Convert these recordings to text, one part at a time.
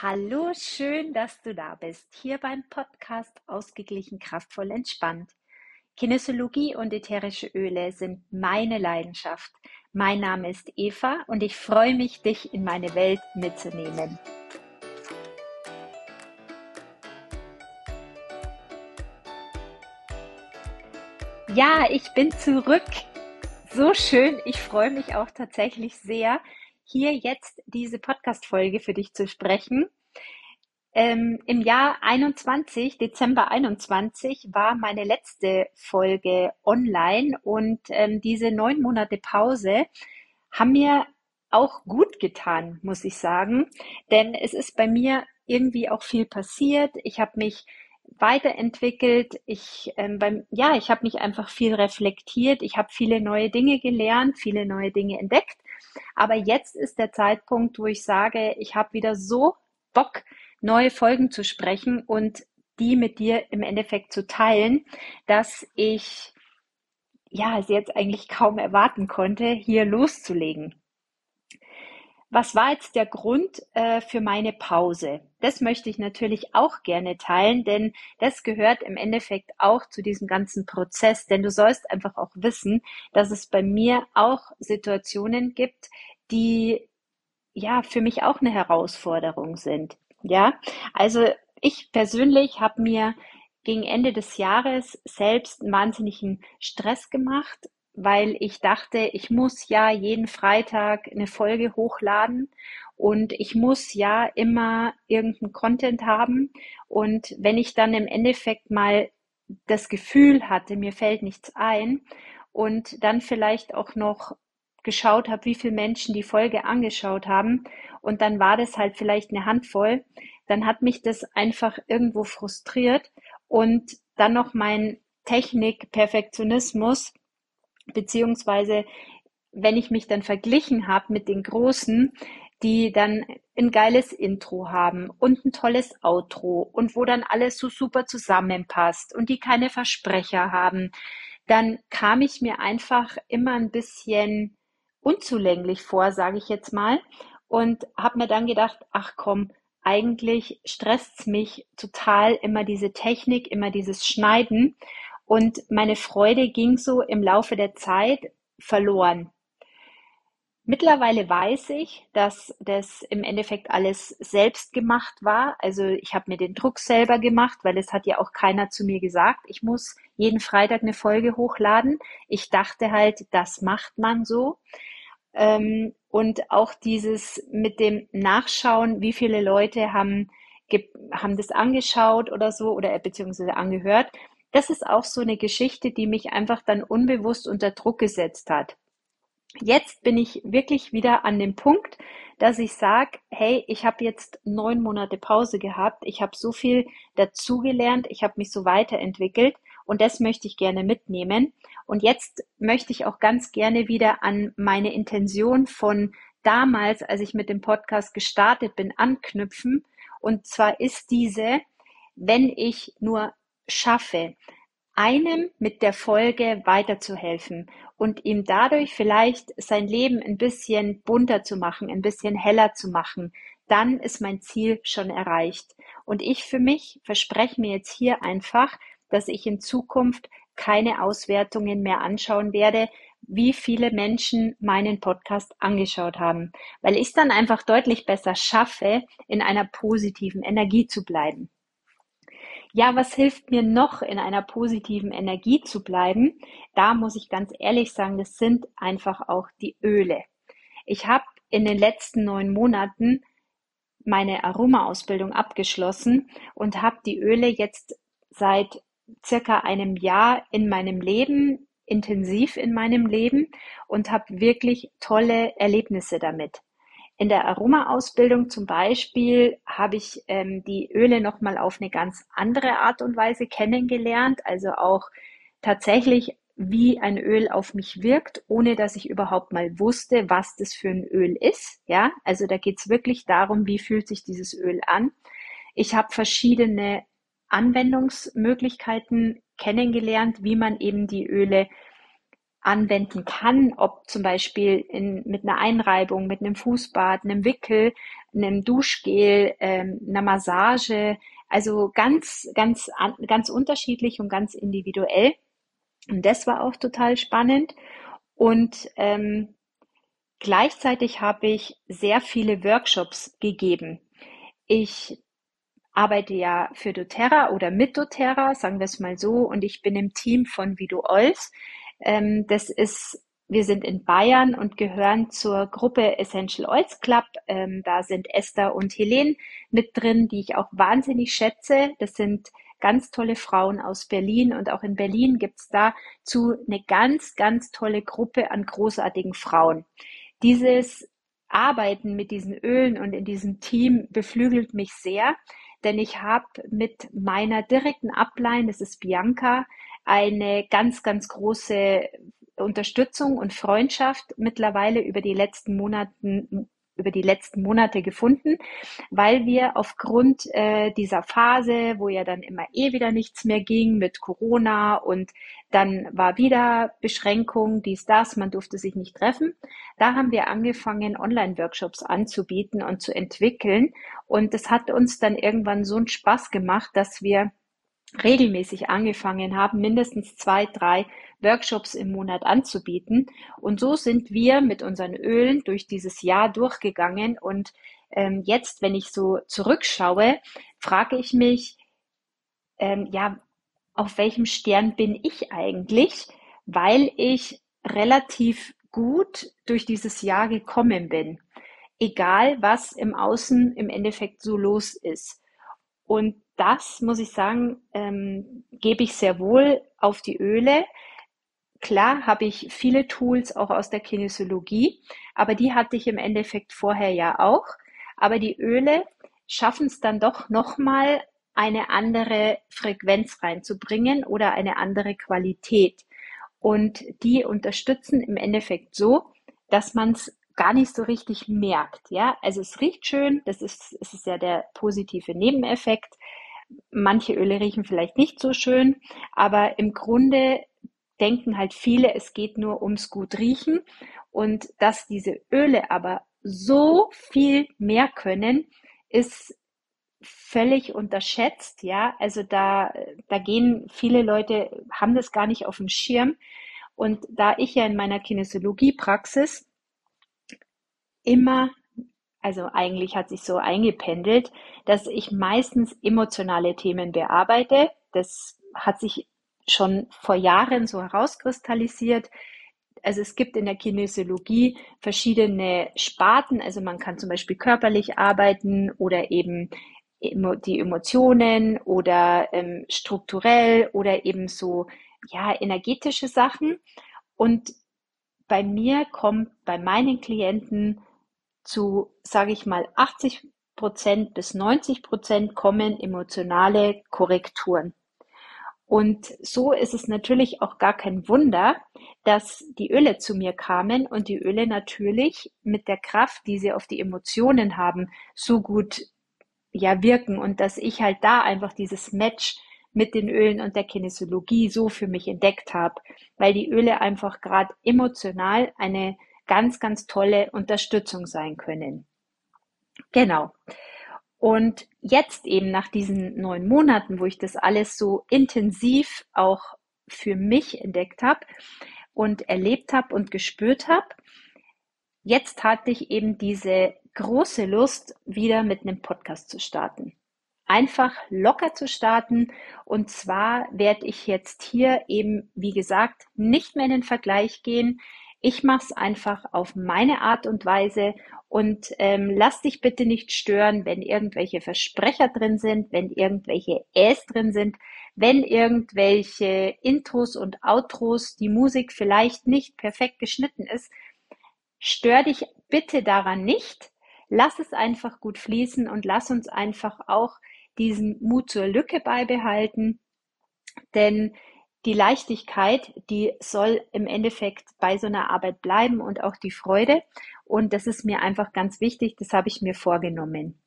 Hallo, schön, dass du da bist, hier beim Podcast Ausgeglichen, kraftvoll, entspannt. Kinesiologie und ätherische Öle sind meine Leidenschaft. Mein Name ist Eva und ich freue mich, dich in meine Welt mitzunehmen. Ja, ich bin zurück. So schön. Ich freue mich auch tatsächlich sehr, hier jetzt diese Podcast-Folge für dich zu sprechen. Ähm, Im Jahr 21, Dezember 21, war meine letzte Folge online und ähm, diese neun Monate Pause haben mir auch gut getan, muss ich sagen, denn es ist bei mir irgendwie auch viel passiert. Ich habe mich weiterentwickelt. Ich ähm, beim ja, ich habe mich einfach viel reflektiert. Ich habe viele neue Dinge gelernt, viele neue Dinge entdeckt aber jetzt ist der Zeitpunkt, wo ich sage, ich habe wieder so Bock, neue Folgen zu sprechen und die mit dir im Endeffekt zu teilen, dass ich ja es jetzt eigentlich kaum erwarten konnte, hier loszulegen. Was war jetzt der Grund äh, für meine Pause? Das möchte ich natürlich auch gerne teilen, denn das gehört im Endeffekt auch zu diesem ganzen Prozess. Denn du sollst einfach auch wissen, dass es bei mir auch Situationen gibt, die ja für mich auch eine Herausforderung sind. Ja, also ich persönlich habe mir gegen Ende des Jahres selbst einen wahnsinnigen Stress gemacht, weil ich dachte, ich muss ja jeden Freitag eine Folge hochladen und ich muss ja immer irgendeinen Content haben. Und wenn ich dann im Endeffekt mal das Gefühl hatte, mir fällt nichts ein und dann vielleicht auch noch geschaut habe, wie viele Menschen die Folge angeschaut haben und dann war das halt vielleicht eine Handvoll, dann hat mich das einfach irgendwo frustriert und dann noch mein Technik-Perfektionismus beziehungsweise wenn ich mich dann verglichen habe mit den Großen, die dann ein geiles Intro haben und ein tolles Outro und wo dann alles so super zusammenpasst und die keine Versprecher haben, dann kam ich mir einfach immer ein bisschen unzulänglich vor, sage ich jetzt mal, und habe mir dann gedacht, ach komm, eigentlich stresst's mich total immer diese Technik, immer dieses Schneiden und meine Freude ging so im Laufe der Zeit verloren. Mittlerweile weiß ich, dass das im Endeffekt alles selbst gemacht war. Also ich habe mir den Druck selber gemacht, weil es hat ja auch keiner zu mir gesagt, ich muss jeden Freitag eine Folge hochladen. Ich dachte halt, das macht man so. Ähm, und auch dieses mit dem Nachschauen, wie viele Leute haben, haben das angeschaut oder so oder beziehungsweise angehört das ist auch so eine Geschichte, die mich einfach dann unbewusst unter Druck gesetzt hat. Jetzt bin ich wirklich wieder an dem Punkt, dass ich sage, hey, ich habe jetzt neun Monate Pause gehabt, ich habe so viel dazugelernt, ich habe mich so weiterentwickelt und das möchte ich gerne mitnehmen. Und jetzt möchte ich auch ganz gerne wieder an meine Intention von damals, als ich mit dem Podcast gestartet bin, anknüpfen. Und zwar ist diese, wenn ich nur schaffe, einem mit der Folge weiterzuhelfen und ihm dadurch vielleicht sein Leben ein bisschen bunter zu machen, ein bisschen heller zu machen, dann ist mein Ziel schon erreicht. Und ich für mich verspreche mir jetzt hier einfach, dass ich in Zukunft keine Auswertungen mehr anschauen werde, wie viele Menschen meinen Podcast angeschaut haben, weil ich es dann einfach deutlich besser schaffe, in einer positiven Energie zu bleiben. Ja, was hilft mir noch, in einer positiven Energie zu bleiben? Da muss ich ganz ehrlich sagen, das sind einfach auch die Öle. Ich habe in den letzten neun Monaten meine Aroma-Ausbildung abgeschlossen und habe die Öle jetzt seit circa einem Jahr in meinem Leben, intensiv in meinem Leben und habe wirklich tolle Erlebnisse damit. In der Aroma-Ausbildung zum Beispiel habe ich ähm, die Öle nochmal auf eine ganz andere Art und Weise kennengelernt, also auch tatsächlich, wie ein Öl auf mich wirkt, ohne dass ich überhaupt mal wusste, was das für ein Öl ist. Ja, also da geht es wirklich darum, wie fühlt sich dieses Öl an. Ich habe verschiedene Anwendungsmöglichkeiten kennengelernt, wie man eben die Öle anwenden kann, ob zum Beispiel in, mit einer Einreibung, mit einem Fußbad, einem Wickel, einem Duschgel, ähm, einer Massage, also ganz, ganz, ganz unterschiedlich und ganz individuell. Und das war auch total spannend. Und ähm, gleichzeitig habe ich sehr viele Workshops gegeben. Ich arbeite ja für doTERRA oder mit doTERRA, sagen wir es mal so, und ich bin im Team von Vido Ols. Ähm, das ist, wir sind in Bayern und gehören zur Gruppe Essential Oils Club. Ähm, da sind Esther und Helene mit drin, die ich auch wahnsinnig schätze. Das sind ganz tolle Frauen aus Berlin und auch in Berlin gibt es dazu eine ganz, ganz tolle Gruppe an großartigen Frauen. Dieses Arbeiten mit diesen Ölen und in diesem Team beflügelt mich sehr, denn ich habe mit meiner direkten Upline, das ist Bianca, eine ganz, ganz große Unterstützung und Freundschaft mittlerweile über die letzten Monaten über die letzten Monate gefunden, weil wir aufgrund äh, dieser Phase, wo ja dann immer eh wieder nichts mehr ging mit Corona und dann war wieder Beschränkung, dies, das, man durfte sich nicht treffen. Da haben wir angefangen, Online-Workshops anzubieten und zu entwickeln. Und das hat uns dann irgendwann so einen Spaß gemacht, dass wir regelmäßig angefangen haben, mindestens zwei, drei Workshops im Monat anzubieten. Und so sind wir mit unseren Ölen durch dieses Jahr durchgegangen. Und ähm, jetzt, wenn ich so zurückschaue, frage ich mich, ähm, ja, auf welchem Stern bin ich eigentlich, weil ich relativ gut durch dieses Jahr gekommen bin. Egal, was im Außen im Endeffekt so los ist. Und das, muss ich sagen, ähm, gebe ich sehr wohl auf die Öle. Klar habe ich viele Tools auch aus der Kinesiologie, aber die hatte ich im Endeffekt vorher ja auch. Aber die Öle schaffen es dann doch nochmal eine andere Frequenz reinzubringen oder eine andere Qualität. Und die unterstützen im Endeffekt so, dass man es gar nicht so richtig merkt. Ja, also es riecht schön, das ist, es ist ja der positive Nebeneffekt. Manche Öle riechen vielleicht nicht so schön, aber im Grunde denken halt viele, es geht nur ums gut riechen und dass diese Öle aber so viel mehr können, ist völlig unterschätzt, ja. Also da, da gehen viele Leute, haben das gar nicht auf dem Schirm. Und da ich ja in meiner Kinesiologie-Praxis immer also eigentlich hat sich so eingependelt, dass ich meistens emotionale Themen bearbeite. Das hat sich schon vor Jahren so herauskristallisiert. Also es gibt in der Kinesiologie verschiedene Sparten. Also man kann zum Beispiel körperlich arbeiten oder eben die Emotionen oder ähm, strukturell oder eben so ja energetische Sachen. Und bei mir kommt bei meinen Klienten zu, sage ich mal, 80 Prozent bis 90 Prozent kommen emotionale Korrekturen. Und so ist es natürlich auch gar kein Wunder, dass die Öle zu mir kamen und die Öle natürlich mit der Kraft, die sie auf die Emotionen haben, so gut ja wirken und dass ich halt da einfach dieses Match mit den Ölen und der Kinesiologie so für mich entdeckt habe, weil die Öle einfach gerade emotional eine ganz, ganz tolle Unterstützung sein können. Genau. Und jetzt eben nach diesen neun Monaten, wo ich das alles so intensiv auch für mich entdeckt habe und erlebt habe und gespürt habe, jetzt hatte ich eben diese große Lust, wieder mit einem Podcast zu starten. Einfach locker zu starten. Und zwar werde ich jetzt hier eben, wie gesagt, nicht mehr in den Vergleich gehen. Ich mache es einfach auf meine Art und Weise und ähm, lass dich bitte nicht stören, wenn irgendwelche Versprecher drin sind, wenn irgendwelche Äs drin sind, wenn irgendwelche Intros und Outros, die Musik vielleicht nicht perfekt geschnitten ist. Stör dich bitte daran nicht. Lass es einfach gut fließen und lass uns einfach auch diesen Mut zur Lücke beibehalten. Denn die Leichtigkeit, die soll im Endeffekt bei so einer Arbeit bleiben und auch die Freude. Und das ist mir einfach ganz wichtig, das habe ich mir vorgenommen.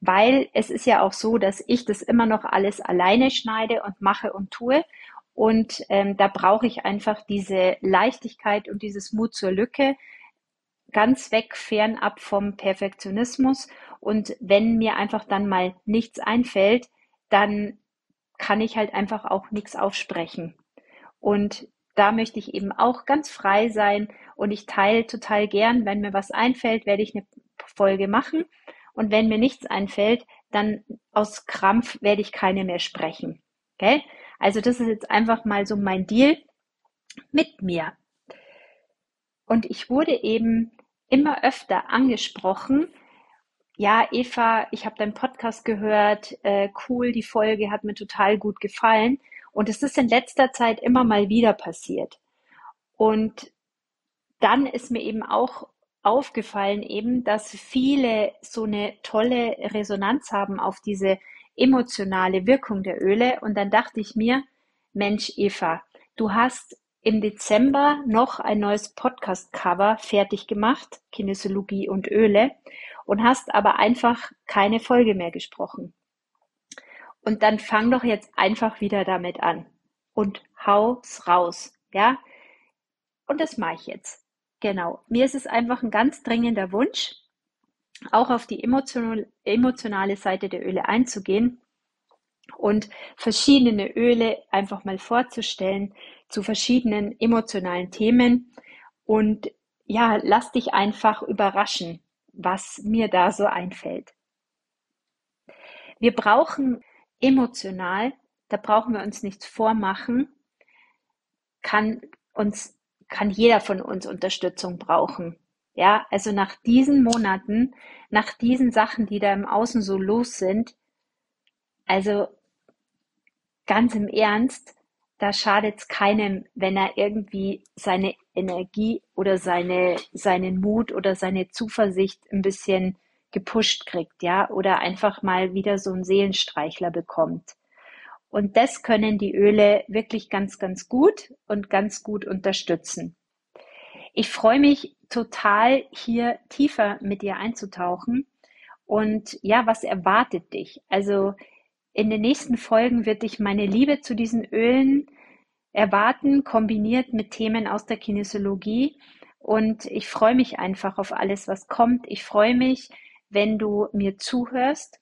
Weil es ist ja auch so, dass ich das immer noch alles alleine schneide und mache und tue. Und ähm, da brauche ich einfach diese Leichtigkeit und dieses Mut zur Lücke, ganz weg, fernab vom Perfektionismus. Und wenn mir einfach dann mal nichts einfällt, dann kann ich halt einfach auch nichts aufsprechen. Und da möchte ich eben auch ganz frei sein und ich teile total gern, wenn mir was einfällt, werde ich eine Folge machen. Und wenn mir nichts einfällt, dann aus Krampf werde ich keine mehr sprechen. Okay? Also das ist jetzt einfach mal so mein Deal mit mir. Und ich wurde eben immer öfter angesprochen, ja, Eva, ich habe deinen Podcast gehört, äh, cool, die Folge hat mir total gut gefallen. Und es ist in letzter Zeit immer mal wieder passiert. Und dann ist mir eben auch aufgefallen eben, dass viele so eine tolle Resonanz haben auf diese emotionale Wirkung der Öle. Und dann dachte ich mir, Mensch, Eva, du hast im Dezember noch ein neues Podcast-Cover fertig gemacht, Kinesiologie und Öle, und hast aber einfach keine Folge mehr gesprochen. Und dann fang doch jetzt einfach wieder damit an und hau's raus, ja? Und das mache ich jetzt. Genau. Mir ist es einfach ein ganz dringender Wunsch, auch auf die emotionale Seite der Öle einzugehen und verschiedene Öle einfach mal vorzustellen zu verschiedenen emotionalen Themen. Und ja, lass dich einfach überraschen, was mir da so einfällt. Wir brauchen emotional, da brauchen wir uns nichts vormachen, kann uns, kann jeder von uns Unterstützung brauchen. Ja, also nach diesen Monaten, nach diesen Sachen, die da im Außen so los sind, also ganz im Ernst, da schadet es keinem, wenn er irgendwie seine Energie oder seine, seinen Mut oder seine Zuversicht ein bisschen gepusht kriegt, ja, oder einfach mal wieder so einen Seelenstreichler bekommt. Und das können die Öle wirklich ganz, ganz gut und ganz gut unterstützen. Ich freue mich total, hier tiefer mit dir einzutauchen. Und ja, was erwartet dich? Also in den nächsten Folgen wird dich meine Liebe zu diesen Ölen erwarten, kombiniert mit Themen aus der Kinesiologie. Und ich freue mich einfach auf alles, was kommt. Ich freue mich, wenn du mir zuhörst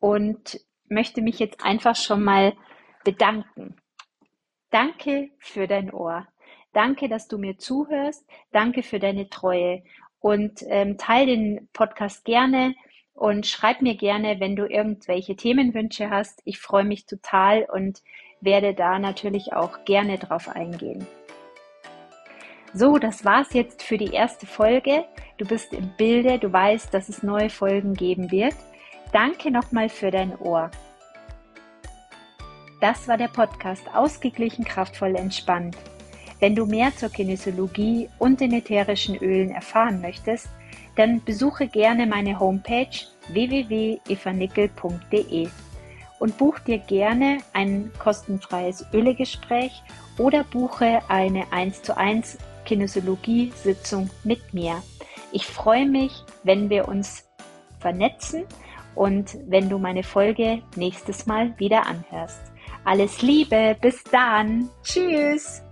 und möchte mich jetzt einfach schon mal bedanken. Danke für dein Ohr. Danke, dass du mir zuhörst. Danke für deine Treue. Und ähm, teile den Podcast gerne und schreib mir gerne, wenn du irgendwelche Themenwünsche hast. Ich freue mich total und werde da natürlich auch gerne drauf eingehen. So, das war's jetzt für die erste Folge. Du bist im Bilde, du weißt, dass es neue Folgen geben wird. Danke nochmal für dein Ohr. Das war der Podcast Ausgeglichen, kraftvoll, entspannt. Wenn du mehr zur Kinesiologie und den ätherischen Ölen erfahren möchtest, dann besuche gerne meine Homepage www.evanickel.de und buch dir gerne ein kostenfreies Ölegespräch oder buche eine 1 zu 1 Kinesiologie-Sitzung mit mir. Ich freue mich, wenn wir uns vernetzen und wenn du meine Folge nächstes Mal wieder anhörst. Alles Liebe, bis dann. Tschüss.